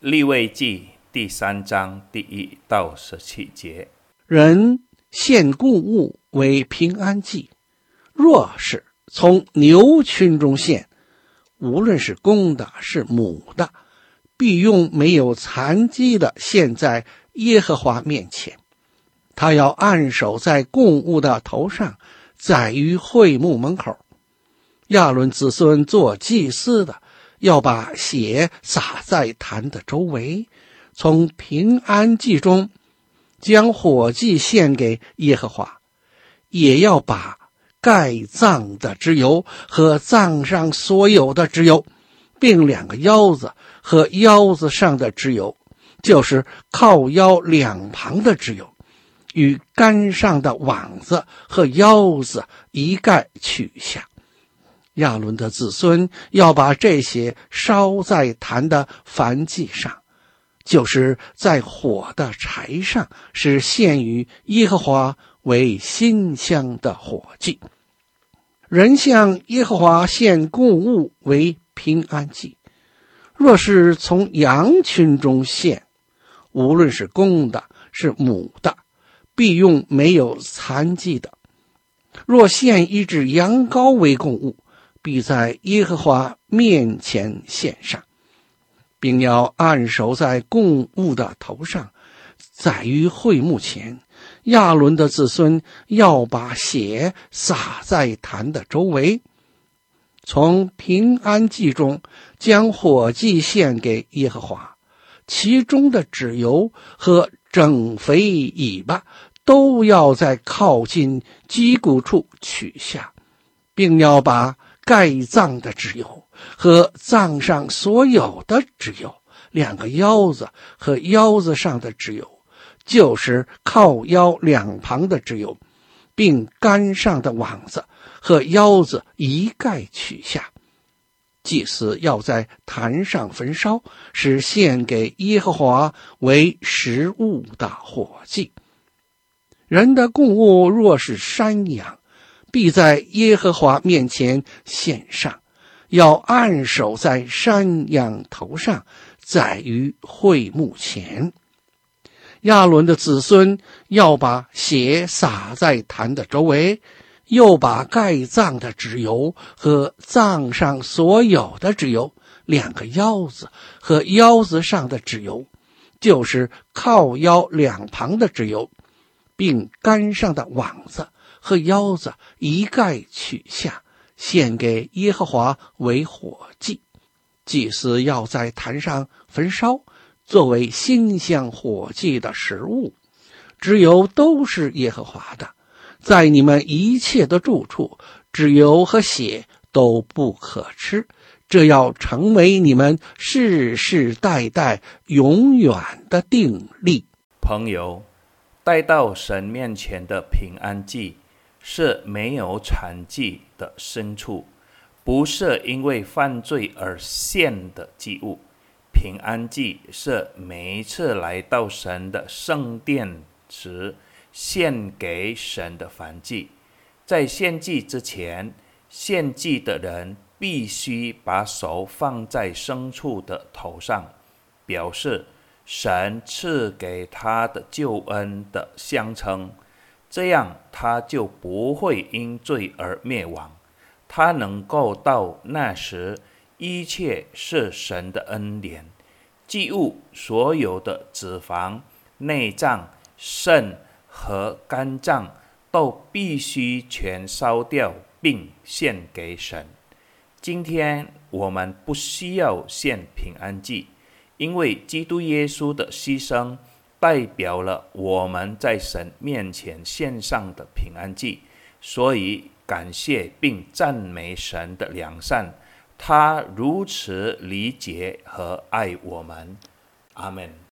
立位记第三章第一到十七节：人献供物为平安祭，若是从牛群中献，无论是公的，是母的，必用没有残疾的献在耶和华面前。他要按手在供物的头上，宰于会幕门口。亚伦子孙做祭司的，要把血洒在坛的周围，从平安祭中将火祭献给耶和华，也要把盖葬的脂油和葬上所有的脂油，并两个腰子和腰子上的脂油，就是靠腰两旁的脂油，与肝上的网子和腰子一概取下。亚伦的子孙要把这些烧在坛的燔祭上，就是在火的柴上，是献与耶和华为馨香的火祭。人向耶和华献供物为平安祭，若是从羊群中献，无论是公的，是母的，必用没有残疾的。若献一只羊羔为供物，必在耶和华面前献上，并要按手在供物的头上，在于会幕前。亚伦的子孙要把血洒在坛的周围，从平安祭中将火祭献给耶和华，其中的脂油和整肥尾巴都要在靠近脊骨处取下，并要把。盖脏的脂油和脏上所有的脂油，两个腰子和腰子上的脂油，就是靠腰两旁的脂油，并肝上的网子和腰子一概取下。祭司要在坛上焚烧，是献给耶和华为食物的火祭。人的供物若是山羊。必在耶和华面前献上，要按手在山羊头上，宰于会幕前。亚伦的子孙要把血洒在坛的周围，又把盖葬的脂油和葬上所有的脂油，两个腰子和腰子上的脂油，就是靠腰两旁的脂油，并肝上的网子。和腰子一概取下，献给耶和华为火祭。祭司要在坛上焚烧，作为馨香火祭的食物。脂油都是耶和华的，在你们一切的住处，脂油和血都不可吃。这要成为你们世世代代永远的定例。朋友，带到神面前的平安祭。是没有残疾的牲畜，不是因为犯罪而献的祭物。平安祭是每一次来到神的圣殿时献给神的燔祭。在献祭之前，献祭的人必须把手放在牲畜的头上，表示神赐给他的救恩的象征。这样，他就不会因罪而灭亡。他能够到那时，一切是神的恩典。祭物所有的脂肪、内脏、肾和肝脏都必须全烧掉，并献给神。今天我们不需要献平安祭，因为基督耶稣的牺牲。代表了我们在神面前献上的平安祭，所以感谢并赞美神的良善，他如此理解和爱我们。阿门。